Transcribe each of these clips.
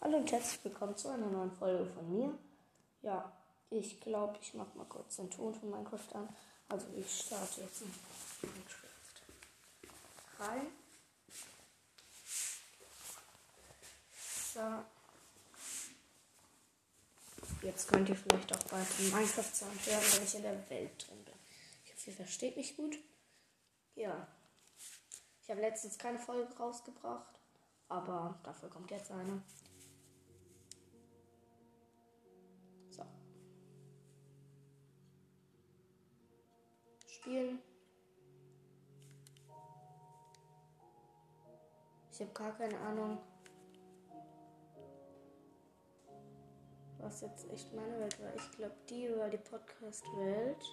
Hallo und herzlich willkommen zu einer neuen Folge von mir. Ja, ich glaube, ich mache mal kurz den Ton von Minecraft an. Also ich starte jetzt in Minecraft rein. So. Jetzt könnt ihr vielleicht auch bald den Minecraft-Sound hören, wenn ich in der Welt drin bin. Ich hoffe, ihr versteht mich gut. Ja. Ich habe letztens keine Folge rausgebracht, aber dafür kommt jetzt eine. Spielen. Ich habe gar keine Ahnung, was jetzt echt meine Welt war. Ich glaube, die war die Podcast-Welt.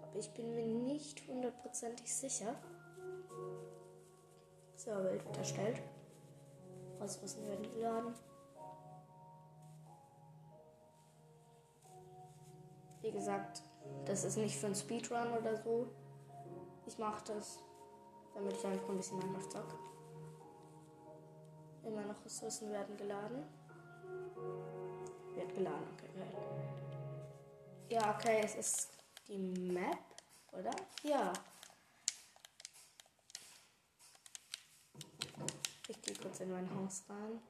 Aber ich bin mir nicht hundertprozentig sicher. So, Welt wird erstellt. Ressourcen werden geladen. Wie gesagt, das ist nicht für einen Speedrun oder so. Ich mache das, damit ich einfach ein bisschen Minecraft zocke. Immer noch Ressourcen werden geladen. Wird geladen, okay, geil. Ja, okay, es ist die Map, oder? Ja. Ich gehe kurz in mein Haus rein.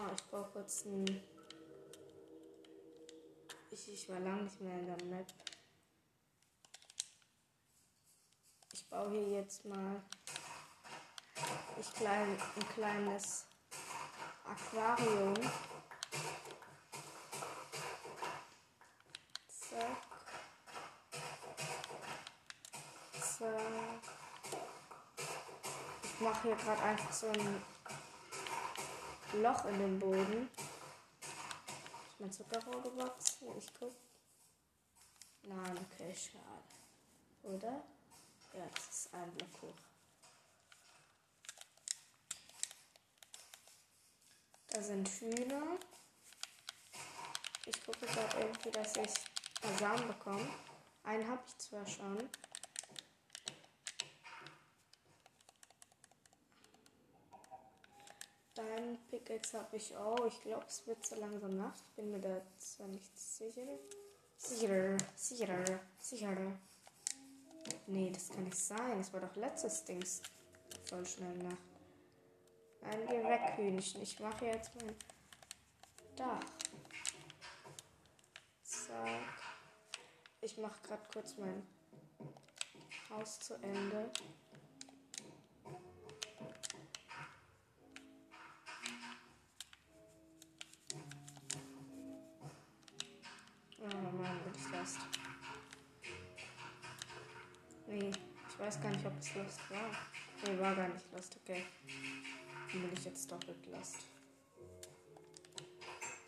Ah, ich brauche kurz ein. Ich, ich war lange nicht mehr in der Map. Ich baue hier jetzt mal ich klein, ein kleines Aquarium. Zack. Zack. Ich mache hier gerade einfach so ein Loch in den Boden. Mein Zuckerrohr gewachsen? Ich guck. Nein, okay, schade. Oder? Ja, das ist ein Block hoch. Da sind Hühner. Ich gucke gerade irgendwie, dass ich Samen bekomme. Einen habe ich zwar schon. Pickaxe habe ich auch. Ich glaube, es wird so langsam Nacht. Bin mir da zwar nicht sicher. Sicher, sicher, sicher. Nee, das kann nicht sein. Es war doch letztes Dings. Voll schnell Nacht. Nein, geh weg, Hühnchen. Ich mache jetzt mein Dach. Zack. Ich mache gerade kurz mein Haus zu Ende. Oh Mann, bin ich lost. Nee, ich weiß gar nicht, ob es lost war. Nee, war gar nicht lost, okay. Dann bin ich jetzt doppelt lost.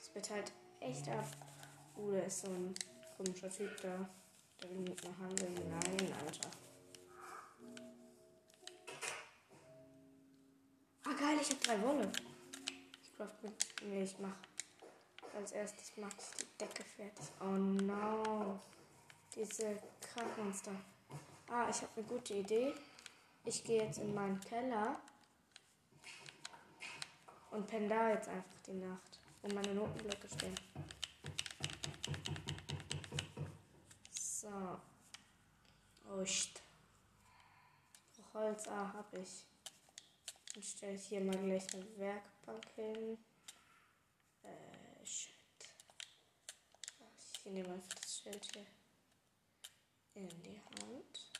Es wird halt echt ab. Uh, da ist so ein komischer Typ da. Der will mit mir handeln. Nein, Alter. Ah, geil, ich habe drei Wolle. Ich mit. Nee, ich mach. Als erstes mache ich die Decke fertig. Oh no. Diese Krankenmonster. Ah, ich habe eine gute Idee. Ich gehe jetzt in meinen Keller und penne da jetzt einfach die Nacht, wo meine Notenblöcke stehen. So. Oh, shit. Holz. Ah, hab ich. Dann stelle ich hier mal gleich eine Werkbank hin. Äh, shit. Ich nehme einfach das Schild hier in die Hand.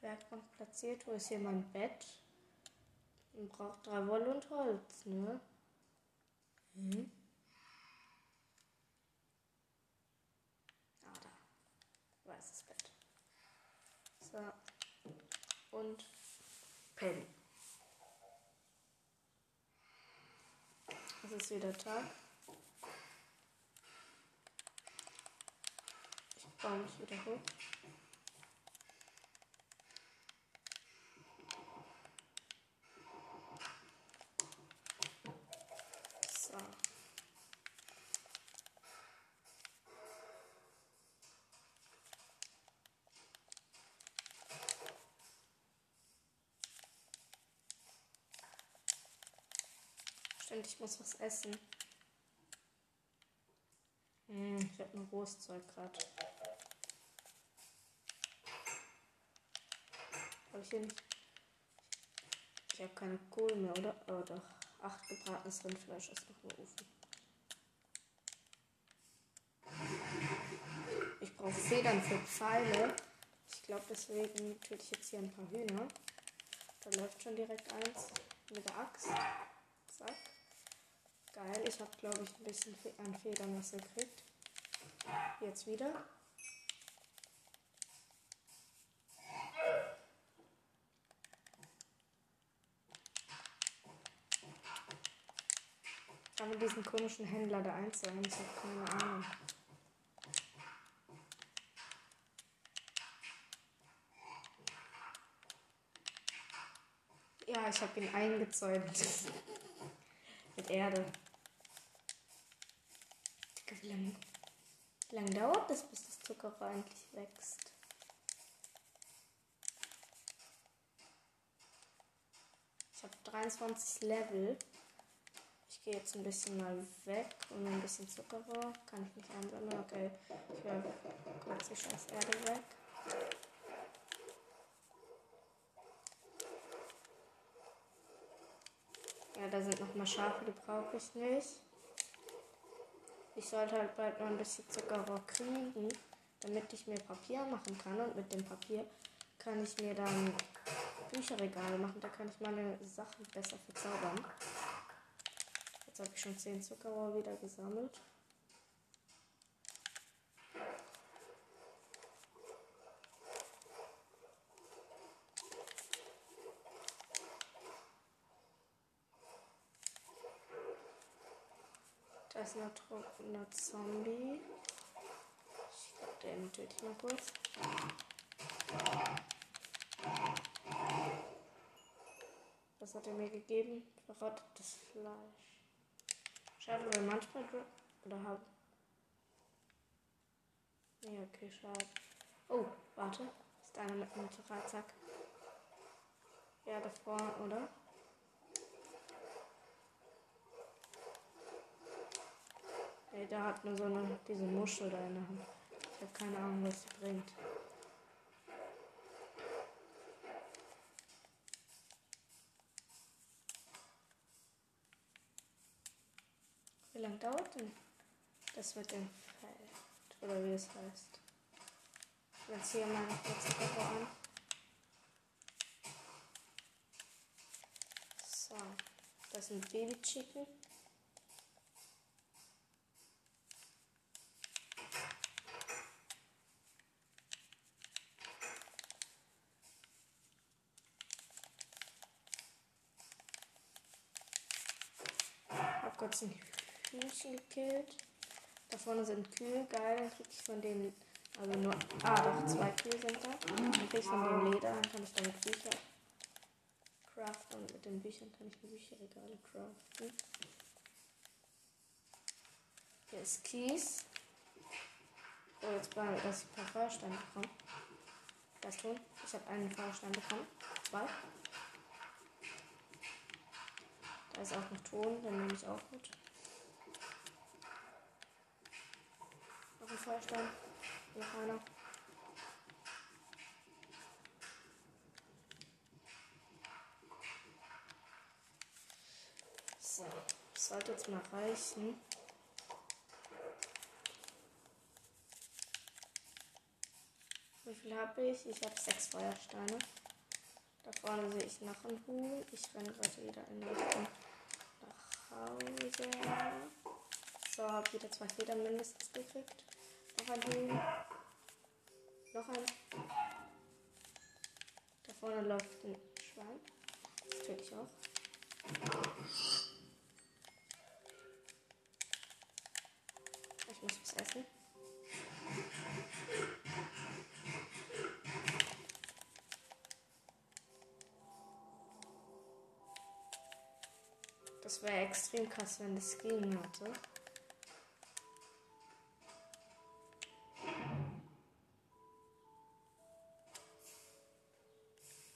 Werkbank platziert. Wo ist hier mein Bett? Man braucht drei Wolle und Holz, ne? Hm. Ah, da. Weißes Bett. So. Und Pen. Es ist wieder Tag. Ich baue mich wieder hoch. Finde, ich muss was essen. Hm, ich habe nur rohes Zeug gerade. Habe ich nicht. Ich habe keine Kohle mehr, oder? Oh doch. Acht gebratenes Rindfleisch ist noch im Ofen. Ich brauche Federn für Pfeile. Ich glaube, deswegen töte ich jetzt hier ein paar Hühner. Da läuft schon direkt eins mit der Axt. Zack. Geil, ich habe glaube ich ein bisschen an Federn was gekriegt. Jetzt wieder. Man diesen komischen Händler da einzahlen? Ich habe keine Ahnung. Ja, ich habe ihn eingezäunt. Mit Erde. Wie lange, dauert das, bis das Zuckerrohr endlich wächst? Ich habe 23 Level. Ich gehe jetzt ein bisschen mal weg und ein bisschen Zuckerrohr. Kann ich nicht einsammeln? Okay, ich höre kurz die scheiß Erde weg. Ja, da sind noch mal Schafe, die brauche ich nicht. Ich sollte halt bald noch ein bisschen Zuckerrohr kriegen, damit ich mir Papier machen kann. Und mit dem Papier kann ich mir dann Bücherregale machen. Da kann ich meine Sachen besser verzaubern. Jetzt habe ich schon 10 Zuckerrohr wieder gesammelt. Ist ein trockener Zombie. Ich glaube, den töte ich mal kurz. Was hat er mir gegeben? Verrottetes Fleisch. Schade, weil manchmal oder habe. Nee, okay, schade. Oh, warte. Ist einer mit einem Drahtzack? Ja, da vorne, oder? Ey, der hat nur so eine, diese Muschel da in der Hand. Ich habe keine Ahnung, was sie bringt. Wie lange dauert denn das mit dem Feld? Oder wie es heißt? Ich ziehe mal kurz die an. So, das sind Baby-Chicken. kurz ein Hühnchen gekillt. Da vorne sind Kühe, geil, dann krieg ich von dem, also nur, ah doch, zwei Kühe sind da. Dann krieg ich von dem Leder, dann kann ich damit Bücher craften und mit den Büchern kann ich Bücherregale craften. Hier ist Kies. Oh, jetzt mal, dass ich ein paar Feuersteine bekomme. Das tun. Ich habe einen Feuerstein bekommen. Zwei. Da ist auch noch Ton, den nehme ich auch mit. Noch ein Feuerstein. Noch einer. So, das sollte jetzt mal reichen. Wie viel habe ich? Ich habe sechs Feuersteine. Da vorne sehe ich noch ein Huhn. Ich renne gerade wieder in Richtung Hause. So, hab wieder zwei Federn mindestens gekriegt. Noch ein Huhn. Noch ein. Da vorne läuft ein Schwein. Das töte ich auch. Ich muss was essen. Das wäre extrem krass, wenn das ging hatte.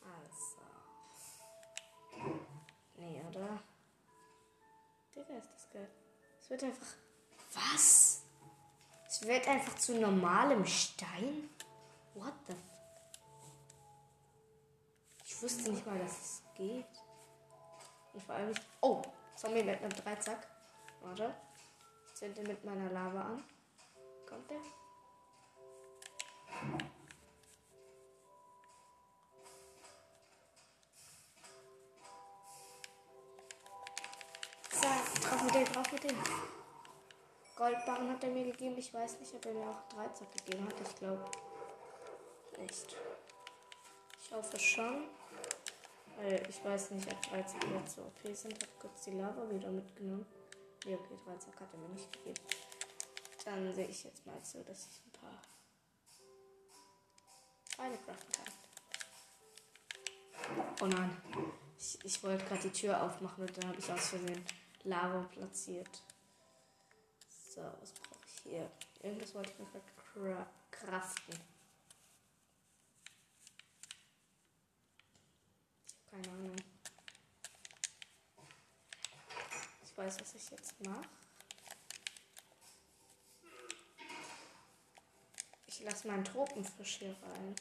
Also. Nee, oder? ist das geil. Es wird einfach. Was? Es wird einfach zu normalem Stein? What the f Ich wusste nicht mal, dass es geht. Und vor allem. Oh! Zombie mit einem Dreizack. Warte. Zünde mit meiner Lava an. Kommt der? So, drauf mit dem, drauf mit dem. Goldbarren hat er mir gegeben. Ich weiß nicht, ob er mir auch Dreizack gegeben hat. Ich glaube nicht. Ich hoffe schon. Weil ich weiß nicht, ob Dreizack jetzt so OP sind. Ich habe kurz die Lava wieder mitgenommen. Nee, okay, Dreizack hat er mir nicht gegeben. Dann sehe ich jetzt mal so, dass ich ein paar Pfeile craften kann. Oh nein. Ich, ich wollte gerade die Tür aufmachen und dann habe ich aus Versehen Lava platziert. So, was brauche ich hier? Irgendwas wollte ich mir craften. Ich habe keine Ahnung. Ich weiß, was ich jetzt mache. Ich lasse meinen Tropenfisch hier rein.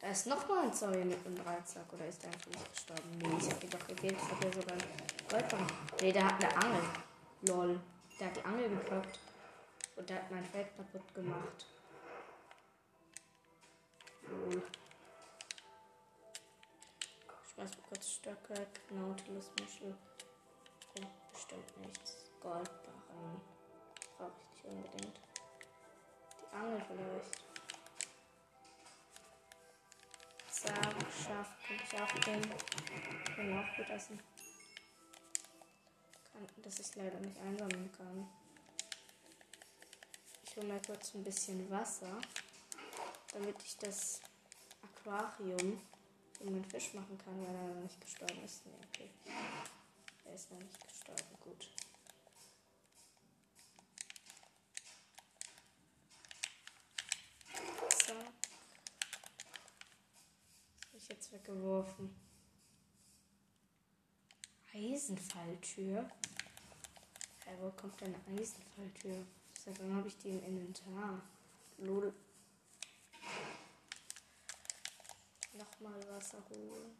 Da ist noch mal ein Zombie mit einem Dreizack. Oder ist der einfach nicht gestorben? Nee, ich hab ihn doch gegeben. Ich hab ja sogar einen. Nee, der hat eine Angel. Lol. Der hat die Angel gekloppt. Und der hat mein Feld kaputt gemacht. Lol. Ich schmeiß mal kurz Stöcke, Nautilus, Muschel. Bestimmt nichts. Goldbarren. Brauche ich nicht unbedingt. Die Angel vielleicht. Sagen, Schaf kann ich auch nehmen. Kann auch gut essen. Kann, dass ich leider nicht einsammeln kann. Ich hole mal kurz ein bisschen Wasser, damit ich das Aquarium für meinen Fisch machen kann, weil er noch nicht gestorben ist. Nee, okay. Er ist noch nicht gestorben. Gut. So. Habe ich jetzt weggeworfen. Eisenfalltür? Hey, wo kommt denn eine Eisenfalltür? Seit wann habe ich die im Inventar? Lol. Nochmal Wasser holen.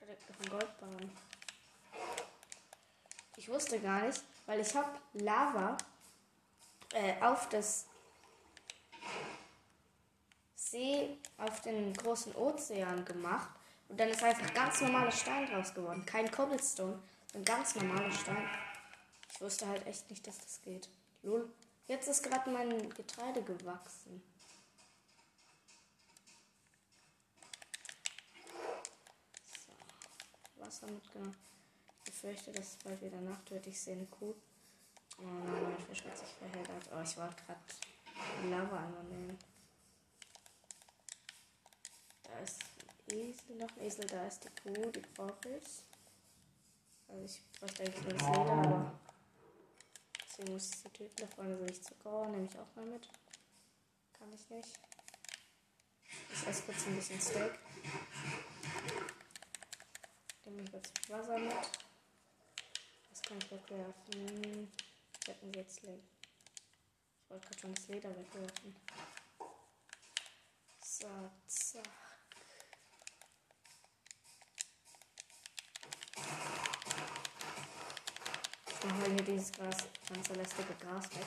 Noch ein Goldbarren. Ich wusste gar nicht, weil ich habe Lava äh, auf das See, auf den großen Ozean gemacht. Und dann ist einfach ganz normaler Stein draus geworden. Kein Cobblestone, ein ganz normaler Stein. Ich wusste halt echt nicht, dass das geht. Lol. Jetzt ist gerade mein Getreide gewachsen. So. Wasser mitgenommen. Ich befürchte, dass es bald wieder Nacht wird. Ich sehe eine Kuh. Oh nein, mein Fisch hat sich verheddert. Oh, ich wollte gerade Lava einmal nehmen. Da ist ein Esel, noch ein Esel, da ist die Kuh, die brauche ich. Also ich bräuchte eigentlich nur das Leder, aber deswegen muss ich sie töten. Da vorne sehe ich Zucker, nehme ich auch mal mit. Kann ich nicht. Ich esse kurz ein bisschen Steak. Nehme ich kurz Wasser mit. Was kann ich wegwerfen? Wetten jetzt legen. Ich wollte gerade schon das Leder wegwerfen. So, zack. Ich mache hier dieses Gras, ganze lästige Gras weg.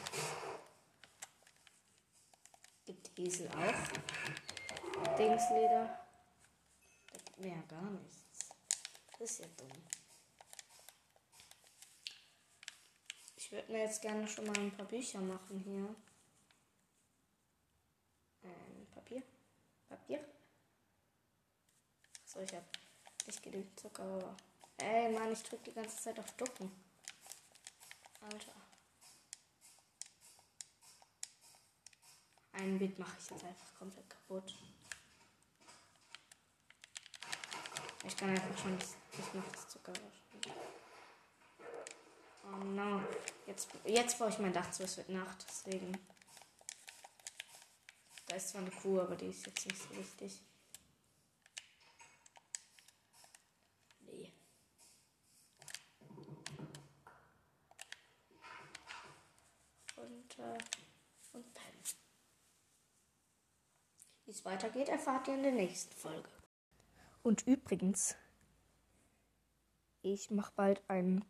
Gibt Esel auch. Dingsleder. Ja gar nichts. Das ist ja dumm. Ich würde mir jetzt gerne schon mal ein paar Bücher machen hier. Ähm, Papier. Papier. So, ich habe nicht genügend Zucker. Ey, Mann, ich drücke die ganze Zeit auf Ducken. Alter. Ein Bild mache ich jetzt einfach komplett kaputt. Ich kann einfach schon ich mache das Zucker Oh no. Jetzt, jetzt baue ich mein Dach zu, es wird Nacht, deswegen. Da ist zwar eine Kuh, aber die ist jetzt nicht so wichtig. Nee. Und, äh, und pennen. Wie es weitergeht, erfahrt ihr in der nächsten Folge. Und übrigens, ich mache bald einen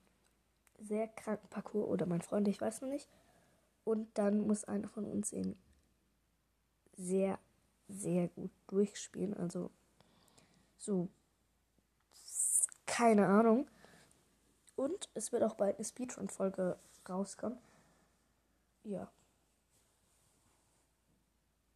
sehr kranken Parcours oder mein Freund, ich weiß noch nicht. Und dann muss einer von uns ihn sehr, sehr gut durchspielen. Also so, keine Ahnung. Und es wird auch bald eine Speedrun-Folge rauskommen. Ja.